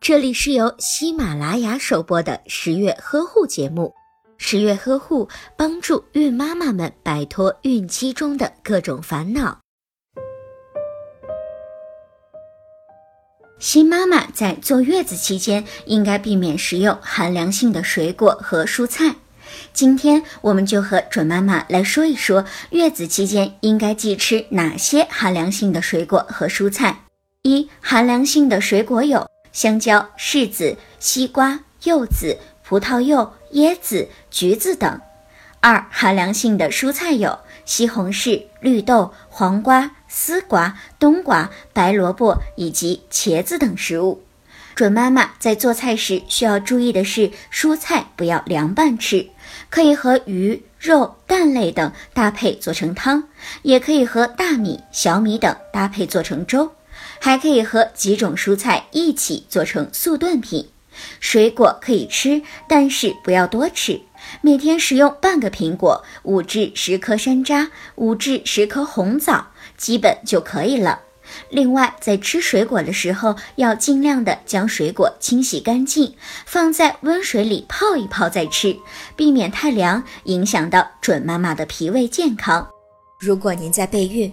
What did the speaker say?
这里是由喜马拉雅首播的十月呵护节目。十月呵护帮助孕妈妈们摆脱孕期中的各种烦恼。新妈妈在坐月子期间应该避免食用寒凉性的水果和蔬菜。今天我们就和准妈妈来说一说，月子期间应该忌吃哪些寒凉性的水果和蔬菜。一、寒凉性的水果有香蕉、柿子、西瓜、柚子、葡萄柚、椰子、橘子等。二、寒凉性的蔬菜有西红柿、绿豆、黄瓜、丝瓜、冬瓜、白萝卜以及茄子等食物。准妈妈在做菜时需要注意的是，蔬菜不要凉拌吃，可以和鱼、肉、蛋类等搭配做成汤，也可以和大米、小米等搭配做成粥，还可以和几种蔬菜一起做成速炖品。水果可以吃，但是不要多吃，每天食用半个苹果，五至十颗山楂，五至十颗红枣，基本就可以了。另外，在吃水果的时候，要尽量的将水果清洗干净，放在温水里泡一泡再吃，避免太凉，影响到准妈妈的脾胃健康。如果您在备孕、